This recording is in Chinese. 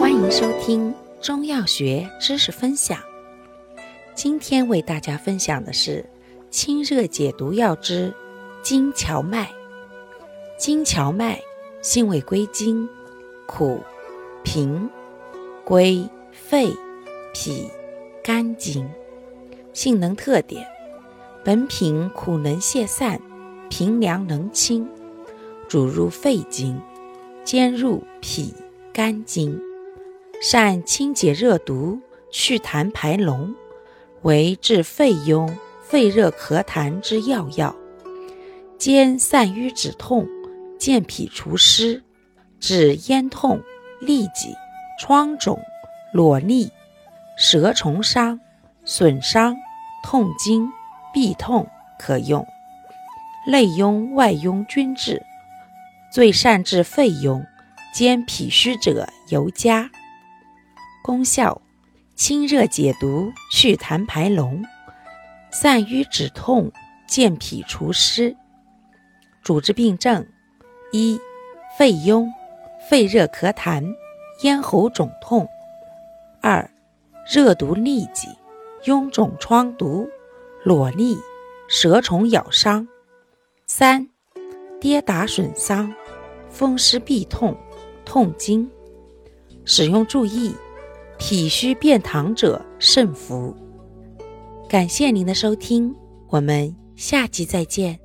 欢迎收听中药学知识分享。今天为大家分享的是清热解毒药之金荞麦。金荞麦性味归经：苦、平、归肺、脾、肝经。性能特点：本品苦能泄散，平凉能清，主入肺经，兼入脾、肝经，善清解热毒，祛痰排脓，为治肺痈、肺热咳痰之要药，兼散瘀止痛。健脾除湿，治咽痛、痢疾、疮肿、瘰疬、蛇虫伤、损伤、痛经、痹痛可用。内痈、外痈均治，最善治肺痈，兼脾虚者尤佳。功效：清热解毒，祛痰排脓，散瘀止痛，健脾除湿。主治病症。一、肺痈、肺热咳痰、咽喉肿痛；二、热毒痢疾、臃肿疮毒、瘰痢、蛇虫咬伤；三、跌打损伤、风湿痹痛、痛经。使用注意：脾虚便溏者慎服。感谢您的收听，我们下期再见。